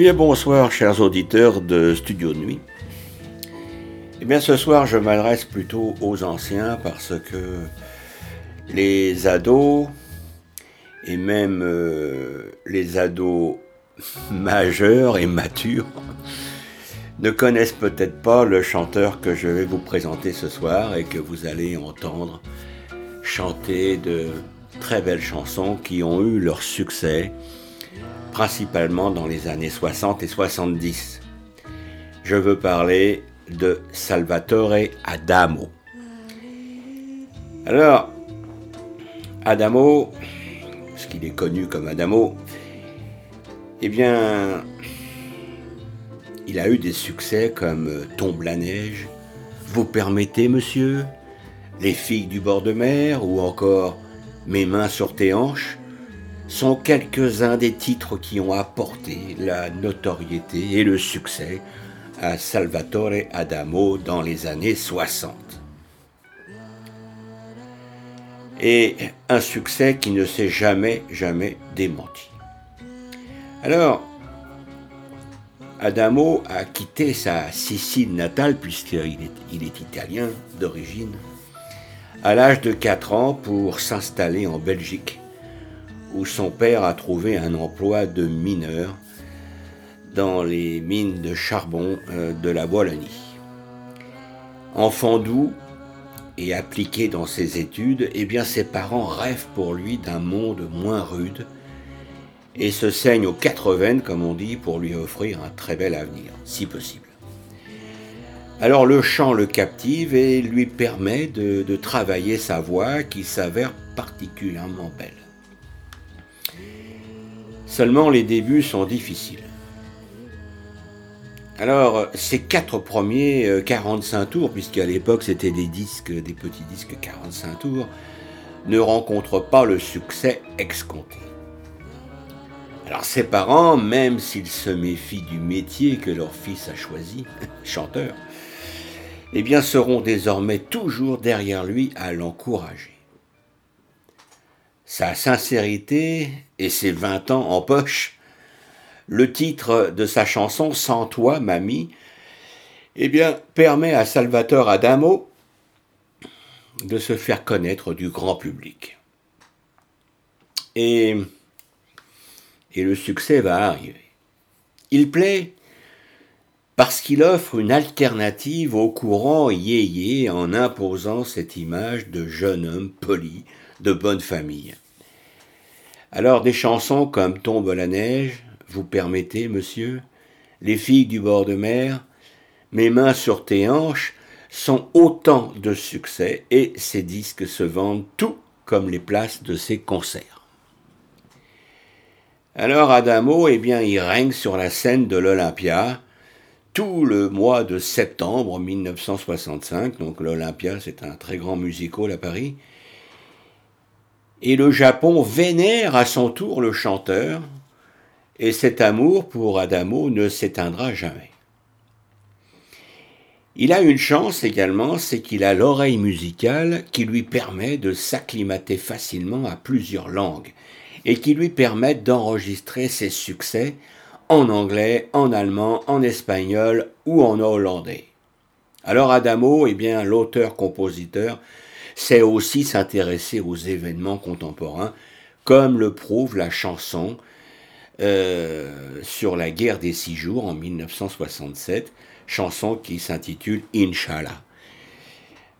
Eh bonsoir chers auditeurs de Studio de Nuit. Eh bien ce soir je m'adresse plutôt aux anciens parce que les ados et même euh, les ados majeurs et matures ne connaissent peut-être pas le chanteur que je vais vous présenter ce soir et que vous allez entendre chanter de très belles chansons qui ont eu leur succès, principalement dans les années 60 et 70. Je veux parler de Salvatore Adamo. Alors, Adamo, parce qu'il est connu comme Adamo, eh bien, il a eu des succès comme Tombe la neige, Vous permettez, monsieur, Les filles du bord de mer ou encore Mes mains sur tes hanches sont quelques-uns des titres qui ont apporté la notoriété et le succès à Salvatore Adamo dans les années 60. Et un succès qui ne s'est jamais, jamais démenti. Alors, Adamo a quitté sa Sicile natale, puisqu'il est, il est italien d'origine, à l'âge de 4 ans pour s'installer en Belgique, où son père a trouvé un emploi de mineur dans les mines de charbon euh, de la Wallonie. Enfant doux et appliqué dans ses études, eh bien ses parents rêvent pour lui d'un monde moins rude et se saignent aux quatre veines, comme on dit, pour lui offrir un très bel avenir, si possible. Alors le chant le captive et lui permet de, de travailler sa voix qui s'avère particulièrement belle. Seulement les débuts sont difficiles. Alors, ces quatre premiers 45 tours, puisqu'à l'époque c'était des disques, des petits disques 45 tours, ne rencontrent pas le succès escompté. Alors ses parents, même s'ils se méfient du métier que leur fils a choisi, chanteur, eh bien seront désormais toujours derrière lui à l'encourager. Sa sincérité et ses 20 ans en poche, le titre de sa chanson Sans toi, mamie, eh bien, permet à Salvatore Adamo de se faire connaître du grand public. Et et le succès va arriver. Il plaît parce qu'il offre une alternative au courant yéyé en imposant cette image de jeune homme poli, de bonne famille. Alors des chansons comme Tombe la neige, vous permettez, monsieur, Les filles du bord de mer, Mes mains sur tes hanches, sont autant de succès et ces disques se vendent tout comme les places de ses concerts. Alors Adamo, eh bien, il règne sur la scène de l'Olympia tout le mois de septembre 1965. Donc l'Olympia, c'est un très grand musical à Paris. Et le Japon vénère à son tour le chanteur, et cet amour pour Adamo ne s'éteindra jamais. Il a une chance également, c'est qu'il a l'oreille musicale qui lui permet de s'acclimater facilement à plusieurs langues et qui lui permettent d'enregistrer ses succès en anglais, en allemand, en espagnol ou en hollandais. Alors Adamo, eh bien, l'auteur-compositeur, sait aussi s'intéresser aux événements contemporains, comme le prouve la chanson euh, sur la guerre des six jours en 1967, chanson qui s'intitule Inch'Allah.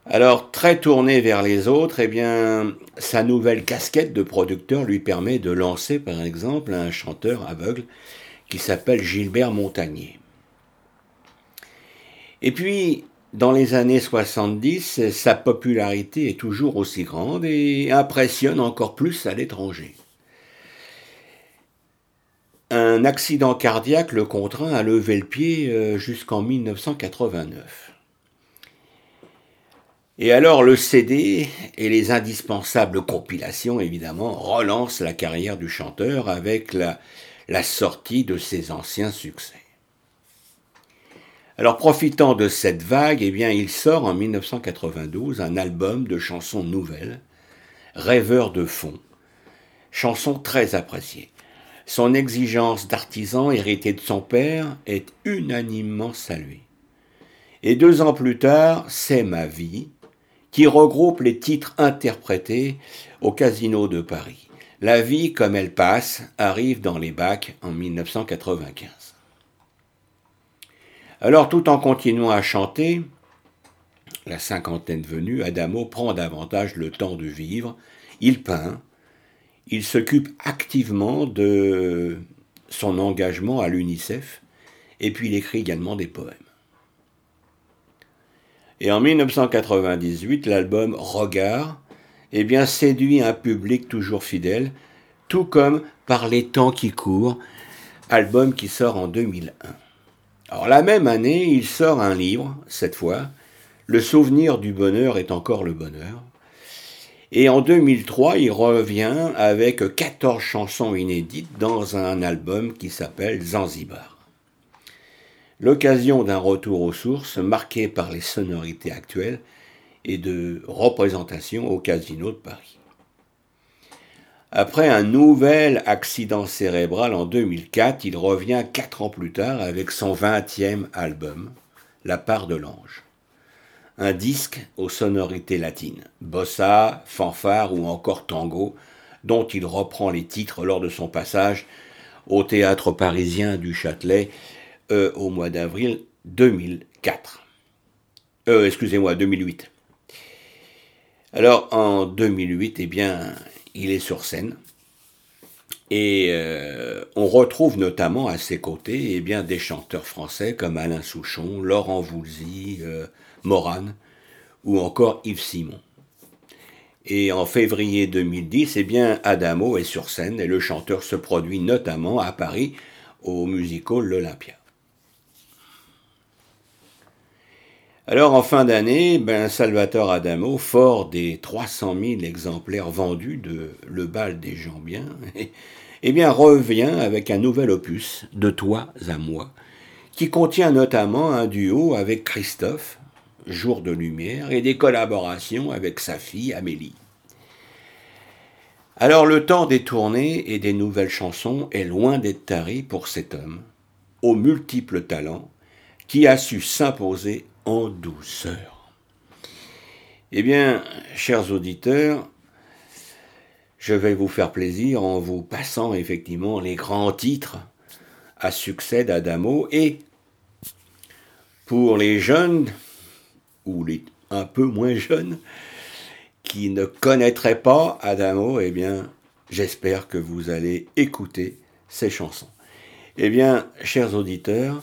Alors, très tourné vers les autres, eh bien, sa nouvelle casquette de producteur lui permet de lancer, par exemple, un chanteur aveugle qui s'appelle Gilbert Montagnier. Et puis, dans les années 70, sa popularité est toujours aussi grande et impressionne encore plus à l'étranger. Un accident cardiaque le contraint à lever le pied euh, jusqu'en 1989. Et alors le CD et les indispensables compilations, évidemment, relancent la carrière du chanteur avec la, la sortie de ses anciens succès. Alors profitant de cette vague, eh bien, il sort en 1992 un album de chansons nouvelles, Rêveur de fond, chanson très appréciée. son exigence d'artisan hérité de son père est unanimement saluée. Et deux ans plus tard, C'est ma vie, qui regroupe les titres interprétés au Casino de Paris. La vie comme elle passe arrive dans les bacs en 1995. Alors tout en continuant à chanter, la cinquantaine venue, Adamo prend davantage le temps de vivre, il peint, il s'occupe activement de son engagement à l'UNICEF, et puis il écrit également des poèmes. Et en 1998, l'album Regard eh bien, séduit un public toujours fidèle, tout comme Par les temps qui courent, album qui sort en 2001. Alors la même année, il sort un livre, cette fois, Le souvenir du bonheur est encore le bonheur. Et en 2003, il revient avec 14 chansons inédites dans un album qui s'appelle Zanzibar l'occasion d'un retour aux sources marqué par les sonorités actuelles et de représentation au Casino de Paris. Après un nouvel accident cérébral en 2004, il revient quatre ans plus tard avec son 20e album, La part de l'ange. Un disque aux sonorités latines, bossa, fanfare ou encore tango, dont il reprend les titres lors de son passage au théâtre parisien du Châtelet euh, au mois d'avril 2004. Euh, excusez-moi, 2008. Alors en 2008, eh bien, il est sur scène. Et euh, on retrouve notamment à ses côtés eh bien, des chanteurs français comme Alain Souchon, Laurent Voulzy, Morane ou encore Yves Simon. Et en février 2010, eh bien, Adamo est sur scène et le chanteur se produit notamment à Paris au musical L'Olympia. Alors en fin d'année, ben, Salvatore Adamo, fort des 300 000 exemplaires vendus de Le bal des gens bien, eh bien revient avec un nouvel opus, De toi à moi, qui contient notamment un duo avec Christophe, Jour de lumière, et des collaborations avec sa fille Amélie. Alors le temps des tournées et des nouvelles chansons est loin d'être tari pour cet homme, aux multiples talents, qui a su s'imposer douceur. Eh bien, chers auditeurs, je vais vous faire plaisir en vous passant effectivement les grands titres à succès d'Adamo et pour les jeunes ou les un peu moins jeunes qui ne connaîtraient pas Adamo, eh bien, j'espère que vous allez écouter ces chansons. Eh bien, chers auditeurs,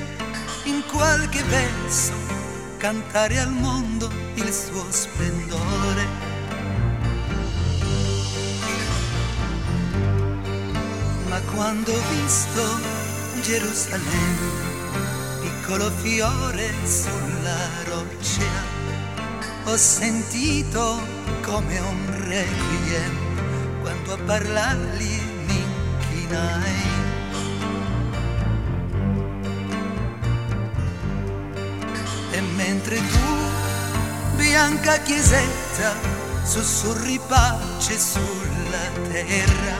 in qualche verso cantare al mondo il suo splendore. Ma quando ho visto Gerusalemme, piccolo fiore sulla roccia, ho sentito come un requiem quando a parlargli mi inchinai. Mentre tu, bianca chiesetta, sussurri pace sulla terra,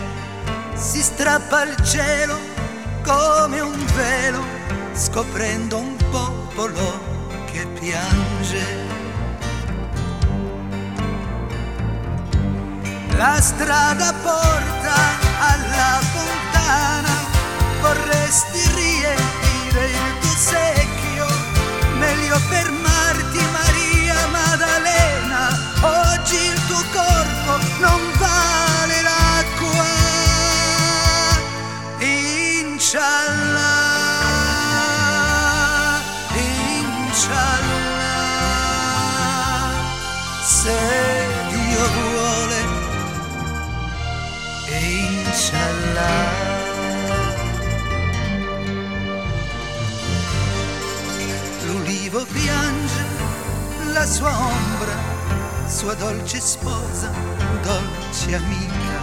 si strappa il cielo come un velo, scoprendo un popolo che piange. La strada porta alla fontana, vorresti riempire il quiero ser la sua ombra, sua dolce sposa, dolce amica,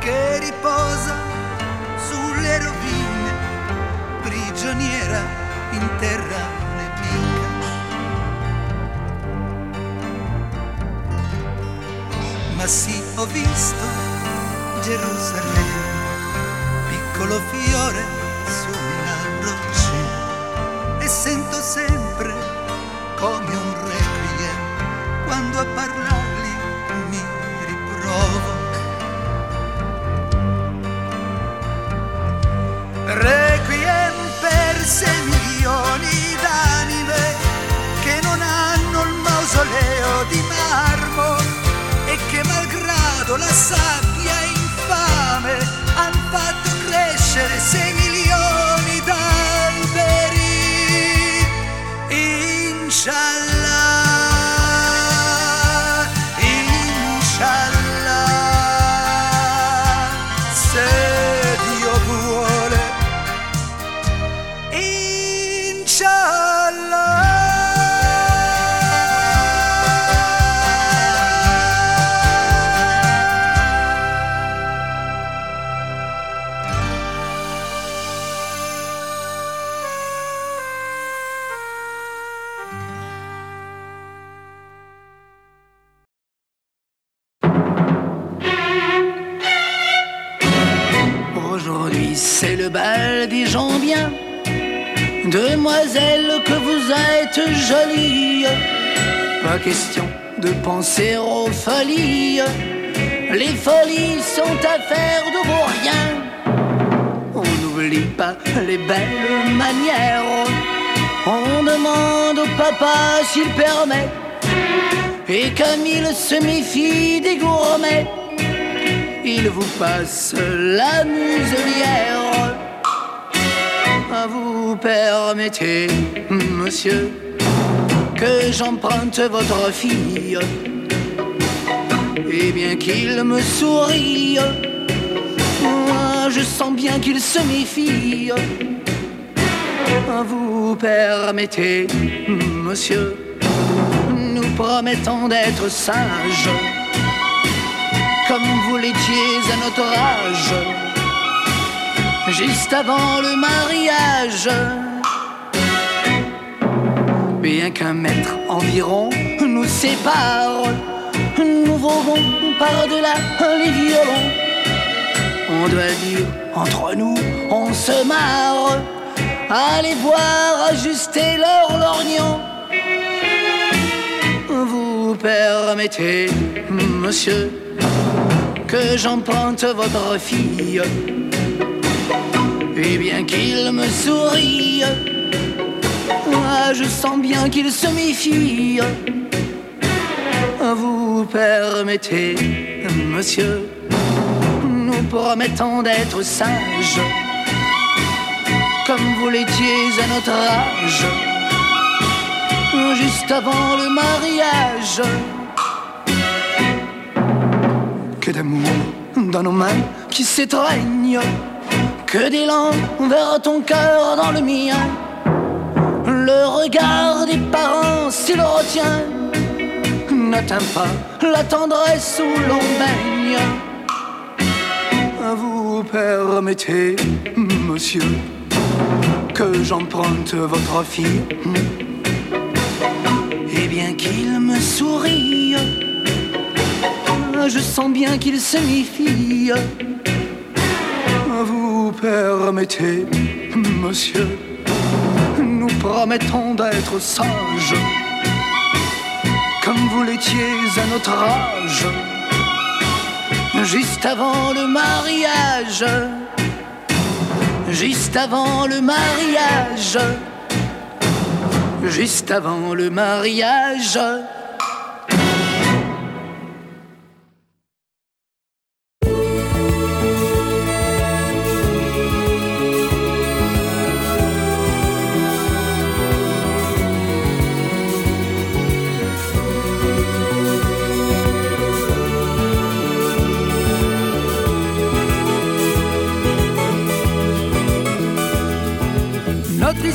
che riposa sulle rovine, prigioniera in terra nemica. Ma sì, ho visto Gerusalemme, piccolo fiore de penser aux folies. Les folies sont affaires de vos rien. On n'oublie pas les belles manières. On demande au papa s'il permet. Et comme il se méfie des gourmets, il vous passe la muselière. Vous permettez, monsieur, que j'emprunte votre fille. Et bien qu'il me sourie, moi je sens bien qu'il se méfie. Vous permettez, monsieur, nous promettons d'être sages comme vous l'étiez à notre âge, juste avant le mariage. Bien qu'un mètre environ nous sépare, nous volons par-delà les violons. On doit dire, entre nous, on se marre. Allez voir ajuster leur lorgnon. Vous permettez, monsieur, que j'emprunte votre fille. Et bien qu'il me sourie, je sens bien qu'il se méfie. Vous permettez, monsieur, nous promettons d'être sages, comme vous l'étiez à notre âge, juste avant le mariage que d'amour dans nos mains qui s'étreignent, que d'élan vers ton cœur dans le mien. Le regard des parents, s'il retient, n'atteint pas la tendresse où l'on baigne. Vous permettez, monsieur, que j'emprunte votre fille? Et bien qu'il me sourie, je sens bien qu'il se méfie. Vous permettez, monsieur, promettons d'être sages, comme vous l'étiez à notre âge, juste avant le mariage, juste avant le mariage, juste avant le mariage.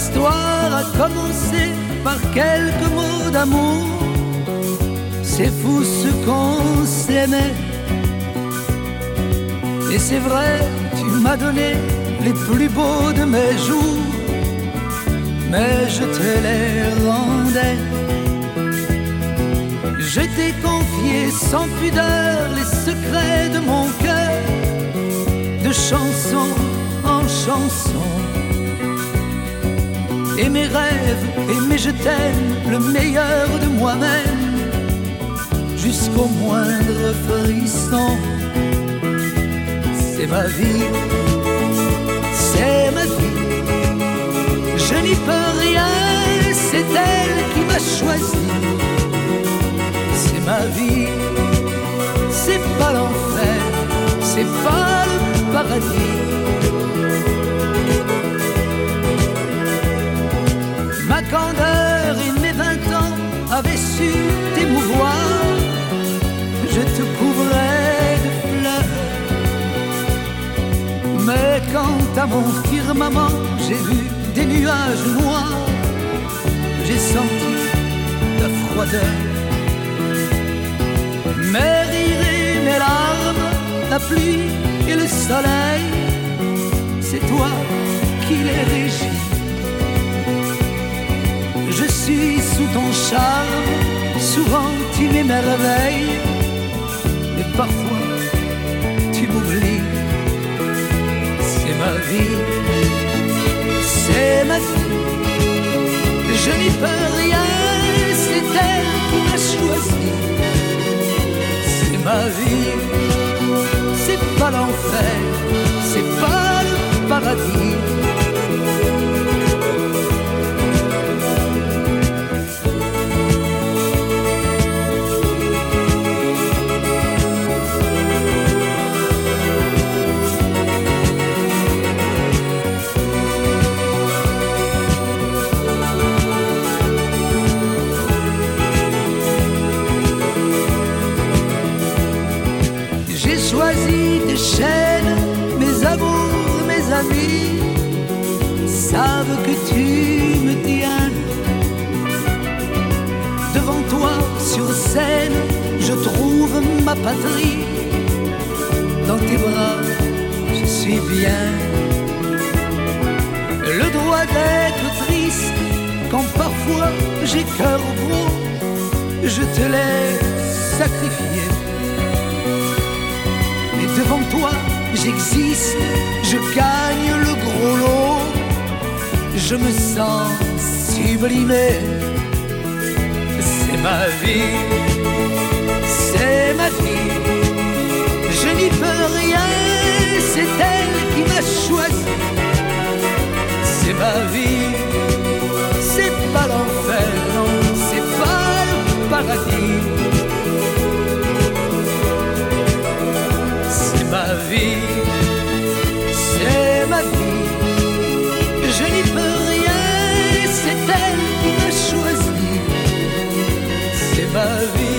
Histoire a commencé par quelques mots d'amour. C'est fou ce qu'on s'aimait. Et c'est vrai, tu m'as donné les plus beaux de mes jours, mais je te les rendais. Je t'ai confié sans pudeur les secrets de mon cœur, de chanson en chanson. Et mes rêves, et mes je t'aime, le meilleur de moi-même, jusqu'au moindre frisson. C'est ma vie, c'est ma vie. Je n'y peux rien, c'est elle qui m'a choisi. C'est ma vie, c'est pas l'enfer, c'est pas le paradis. À mon firmament, j'ai vu des nuages noirs. J'ai senti ta froideur. Mes rires et mes larmes, la pluie et le soleil, c'est toi qui les régis. Je suis sous ton charme, souvent tu m'émerveilles, mais parfois tu m'oublies. C'est ma vie, c'est ma vie, je n'y peux rien, c'est elle qui m'a choisi. C'est ma vie, c'est pas l'enfer, c'est pas le paradis. Te l'ai sacrifié. Mais devant toi, j'existe, je gagne le gros lot. Je me sens sublimé. C'est ma vie, c'est ma vie. Je n'y peux rien, c'est elle qui m'a choisi. C'est ma vie, c'est pas l'enfer, C'est ma vie, c'est ma vie. Je n'y peux rien, c'est elle qui m'a choisi. C'est ma vie,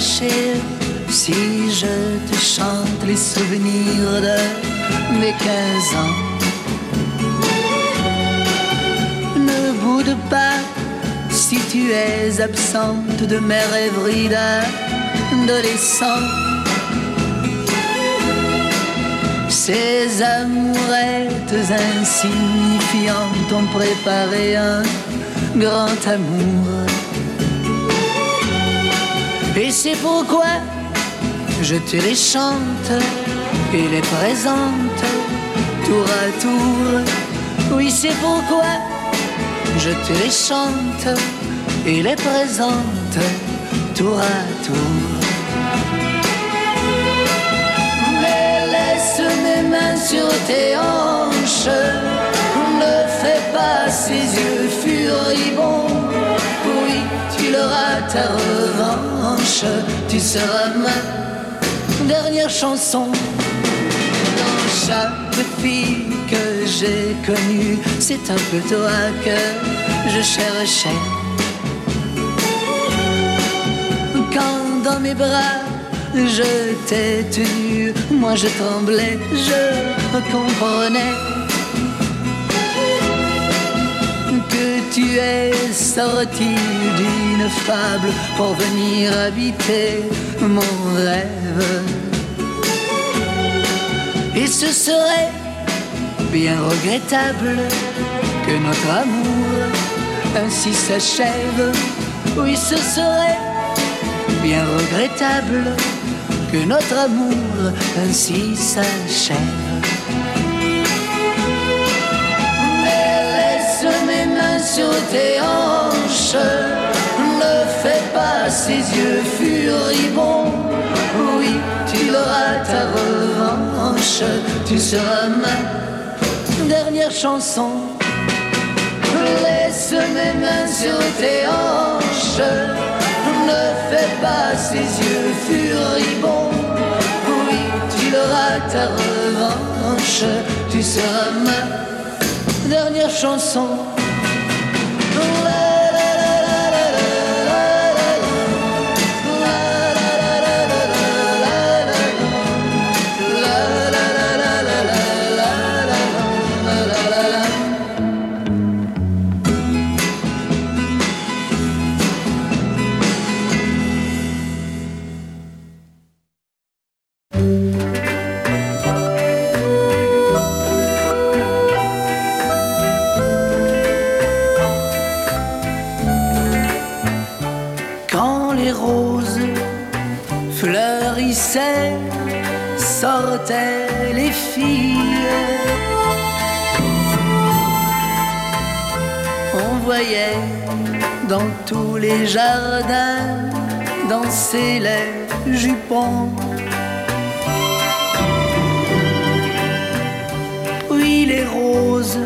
Si je te chante les souvenirs de mes 15 ans. Ne boude pas si tu es absente de mes rêveries d'adolescent. Ces amourettes insignifiantes ont préparé un grand amour. Et c'est pourquoi je te les chante et les présente tour à tour. Oui, c'est pourquoi je te les chante et les présente tour à tour. Mais laisse tes hanches. Ne fais pas ses yeux furibonds. Tu ta revanche. Tu seras ma dernière chanson. Dans chaque fille que j'ai connue, c'est un peu toi que je cherchais. Quand dans mes bras je t'ai tenu, moi je tremblais, je comprenais tu es sorti d'une fable pour venir habiter mon rêve. Et ce serait bien regrettable que notre amour ainsi s'achève. Oui, ce serait bien regrettable que notre amour ainsi s'achève. Sur tes hanches, ne fais pas ces yeux furibonds. Oui, tu auras ta revanche, tu seras ma dernière chanson. Laisse mes mains sur tes hanches, ne fais pas ces yeux furibonds. Oui, tu auras ta revanche, tu seras ma dernière chanson. Dans tous les jardins danser les jupons. Oui, les roses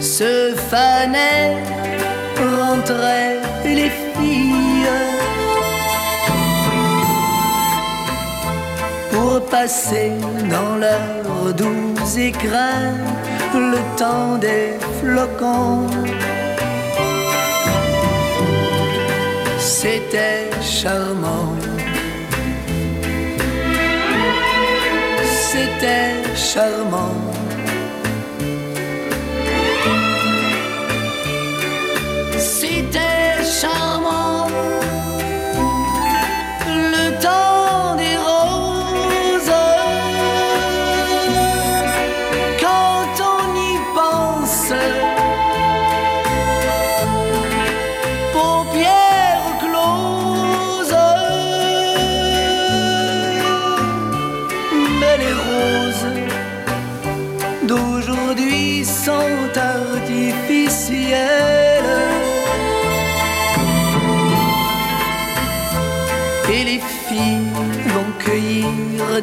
se fanaient, rentraient les filles pour passer dans leurs doux écrins le temps des flocons. C'était charmant. C'était charmant.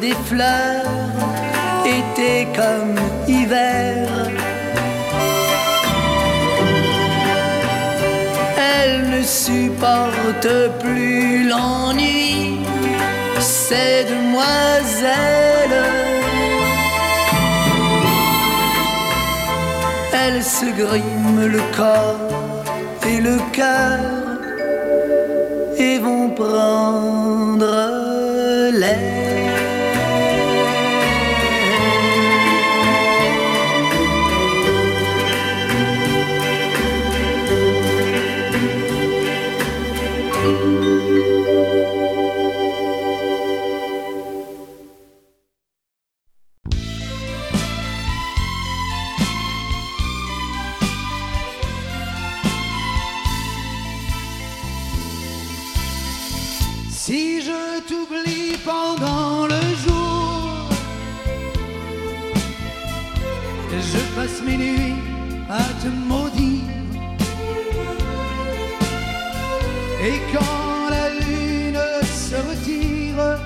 Des fleurs, été comme hiver. Elles ne supportent plus l'ennui, ces demoiselles. Elles se griment le corps et le cœur et vont prendre pendant le jour, je passe mes nuits à te maudire. Et quand la lune se retire,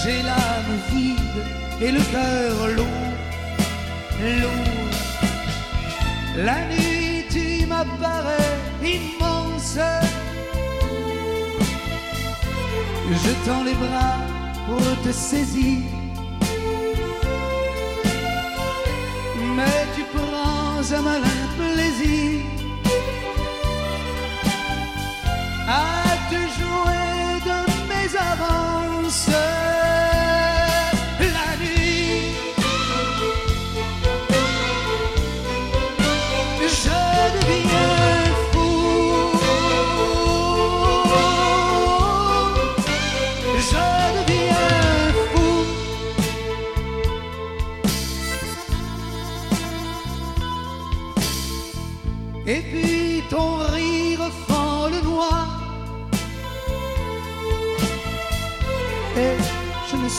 j'ai l'âme vide et le cœur lourd, lourd. La nuit, tu m'apparais immense. Je tends les bras pour te saisir. Mais tu prends un malin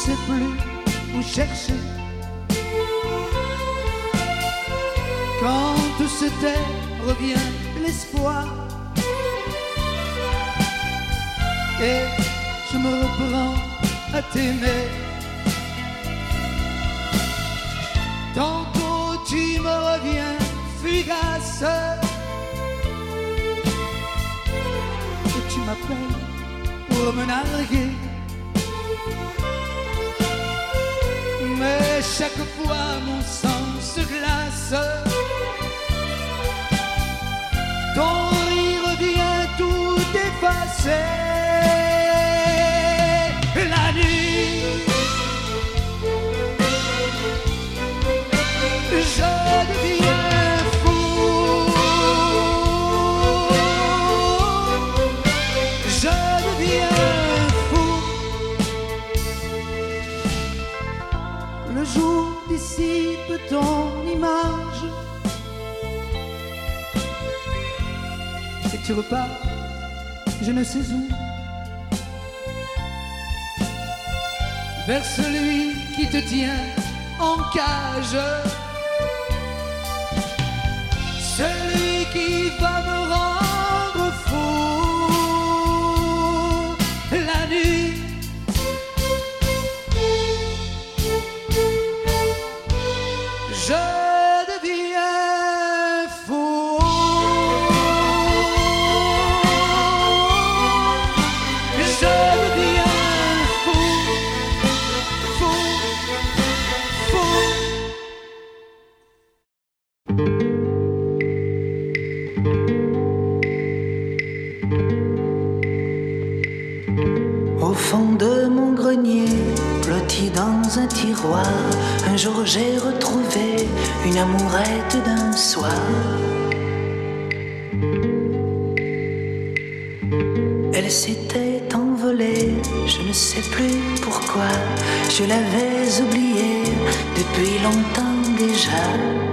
sais plus où chercher. Quand tout se tait, revient l'espoir. Et je me reprends à t'aimer. Tantôt tu me reviens fugace. Et tu m'appelles pour me narguer. Mais chaque fois mon sang se glace. Tu je ne sais où. Vers celui qui te tient en cage. Celui qui va me fond de mon grenier, blotti dans un tiroir, un jour j'ai retrouvé une amourette d'un soir. Elle s'était envolée, je ne sais plus pourquoi, je l'avais oubliée depuis longtemps déjà.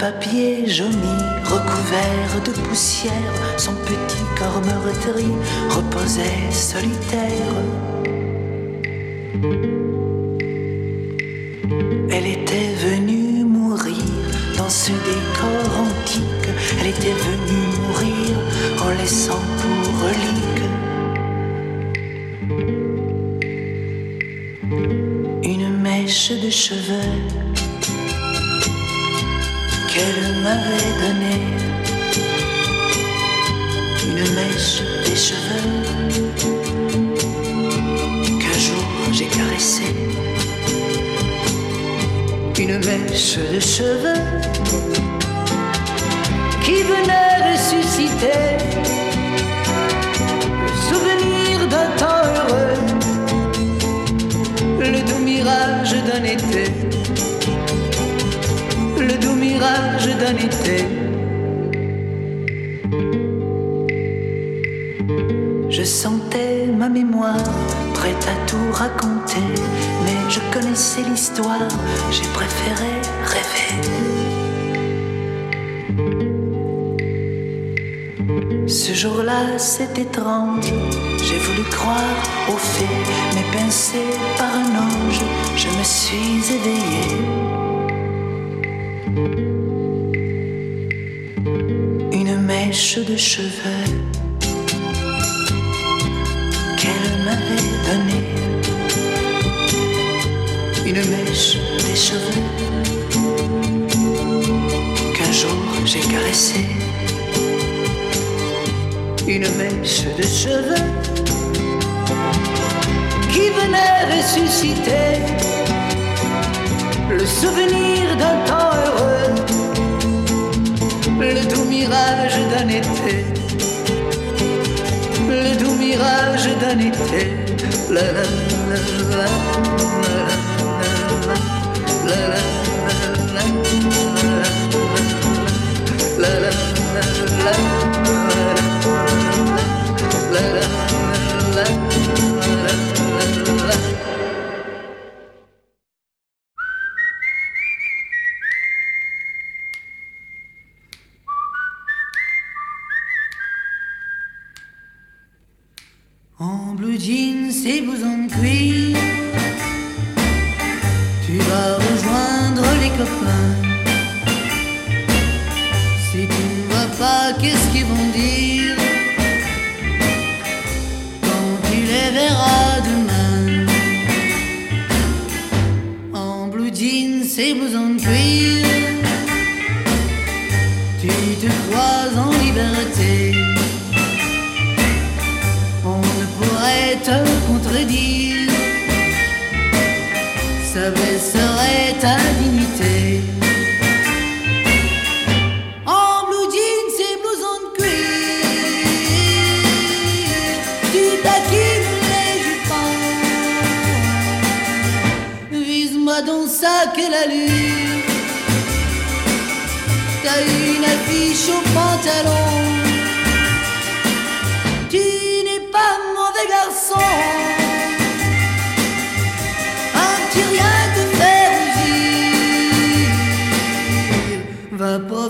Papier jauni, recouvert de poussière, son petit corps meurtri reposait solitaire. Elle était venue mourir dans ce décor antique. Elle était venue mourir en laissant pour relique une mèche de cheveux m'avait donnée. Une mèche des cheveux qu'un jour j'ai caressé. Une mèche de cheveux qui venait ressusciter le souvenir d'un temps heureux, le doux mirage d'un été Je sentais ma mémoire prête à tout raconter, mais je connaissais l'histoire, j'ai préféré rêver. Ce jour-là, c'est étrange, j'ai voulu croire aux faits, mais pincé par un ange, je me suis éveillé. Mèche de cheveux donné une mèche des cheveux qu'un jour j'ai caressé. Une mèche de cheveux qui venait ressusciter le souvenir d'un temps heureux, mirage d'un été, le doux mirage d'un été. La, la, la,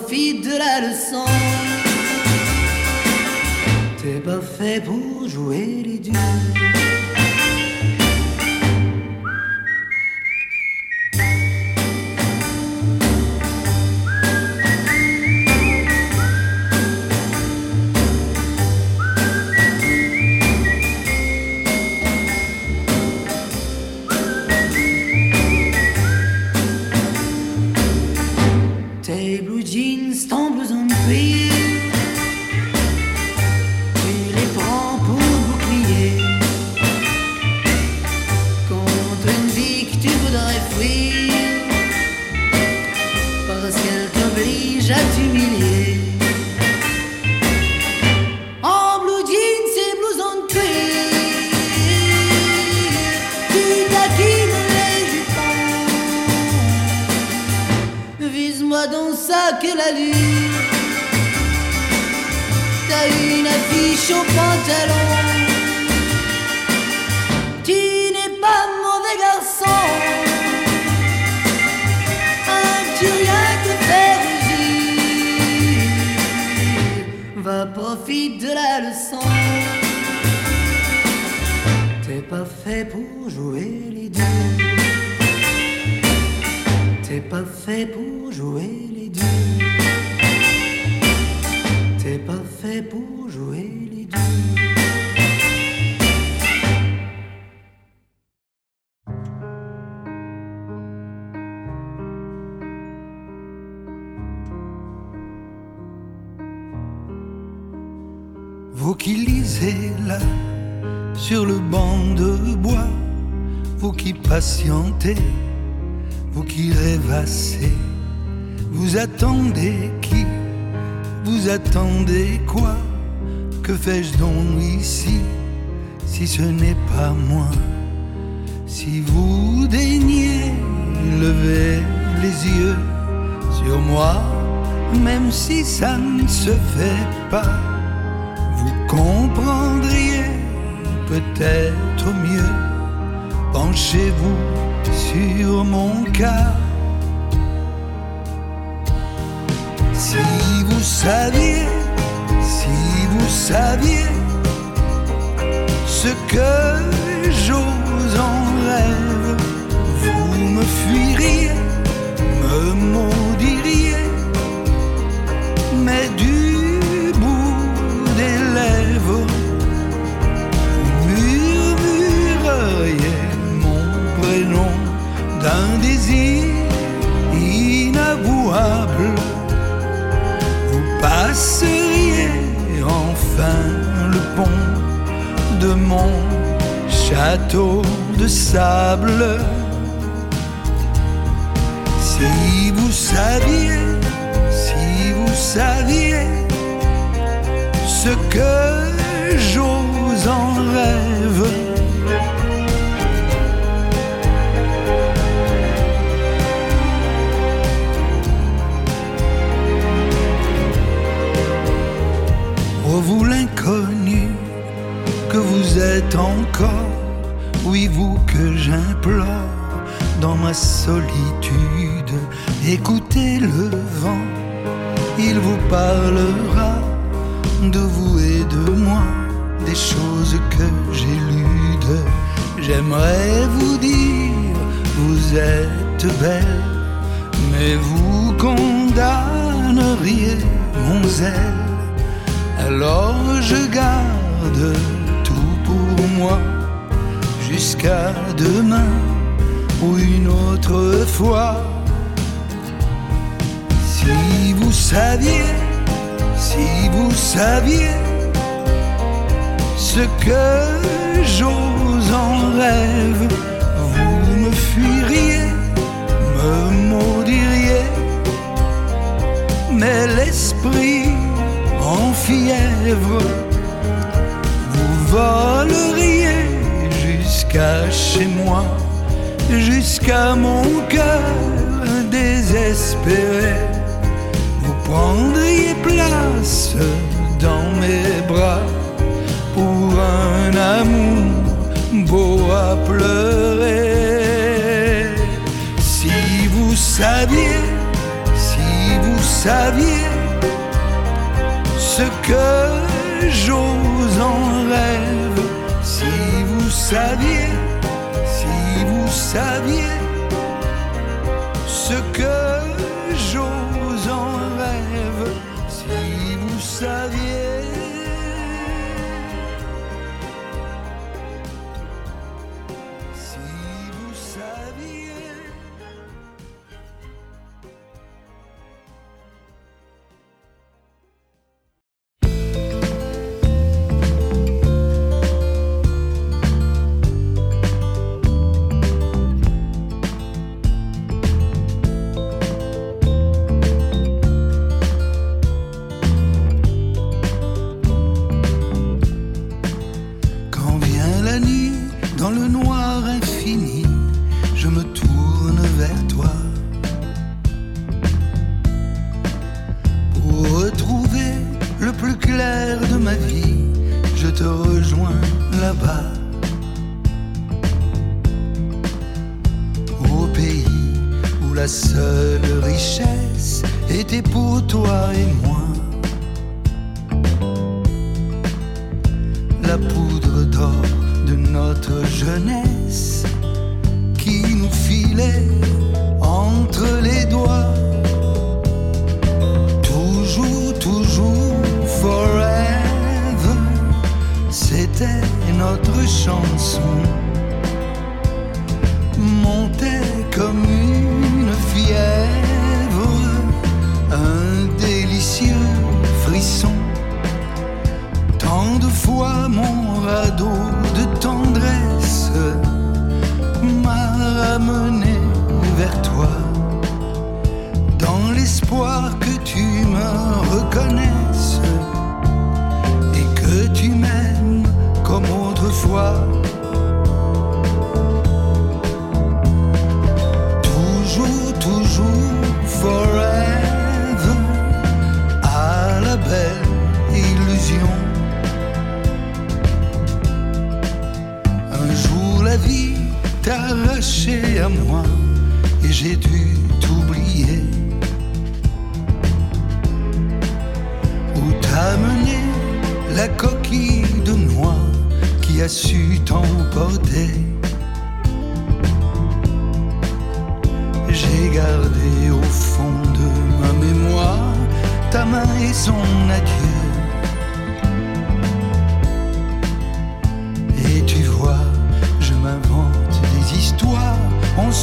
profite de la leçon. T'es pas fait pour jouer les durs. Quelle allure T'as une affiche au pantalon. Tu n'es pas mauvais garçon. Un petit rien te fait rougir Va profite de la leçon. T'es pas fait pour jouer les durs T'es pas fait pour jouer les durs. T'es pas fait pour jouer les durs. Vous qui lisez là, sur le banc de bois, vous qui patientez, vous qui rêvassez, vous attendez qui? Vous attendez quoi? Que fais-je donc ici? Si ce n'est pas moi Si vous daignez lever les yeux sur moi, même si ça ne se fait pas, vous comprendriez peut-être mieux. Penchez-vous sur mon cas. Si vous saviez, si vous saviez ce que j'ose en rêve, vous me fuiriez, me serriez enfin le pont de mon château de sable. Si vous saviez, si vous saviez ce que j'ose en rêve vous l'inconnu que vous êtes encore, oui vous que j'implore dans ma solitude, écoutez le vent, il vous parlera de vous et de moi, des choses que lues. J'aimerais vous dire, vous êtes belle, mais vous condamneriez mon zèle. Alors je garde tout pour moi jusqu'à demain ou une autre fois. Si vous saviez, si vous saviez ce que j'ose en rêve, vous me fuiriez, me maudiriez, mais l'esprit en fièvre, vous voleriez jusqu'à chez moi jusqu'à mon cœur désespéré. Vous prendriez place dans mes bras pour un amour beau à pleurer. Si vous saviez, si vous saviez ce que j'ose en rêve, si vous saviez saviez ce que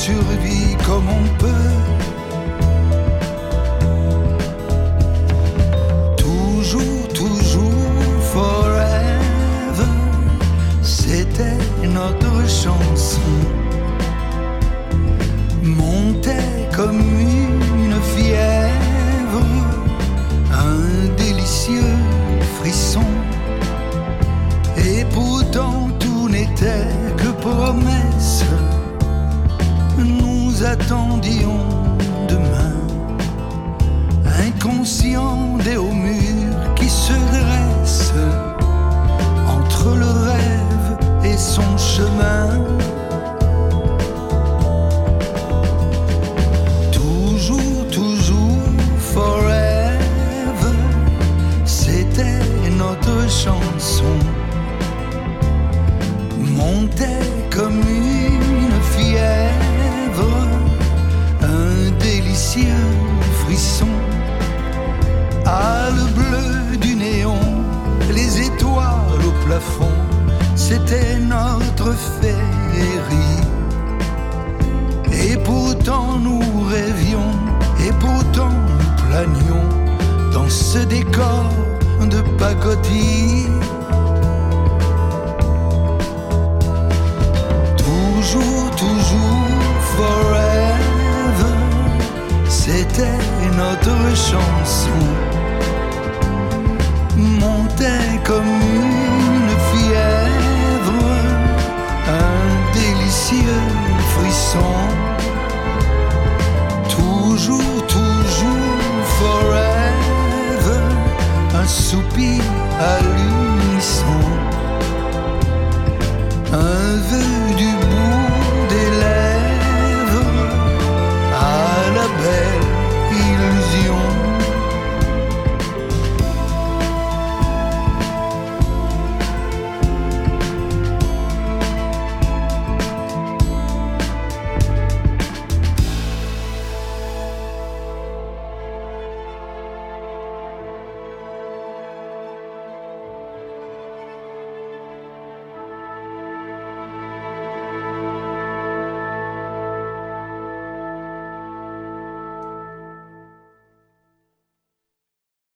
survit comme on peut. Nous rêvions, et pourtant nous planions dans ce décor de pacotille. Toujours, toujours, forever, c'était notre chanson. Montait comme une fièvre, un délicieux frisson. Toujours, toujours, forever, un soupir à l'unisson. Un vœu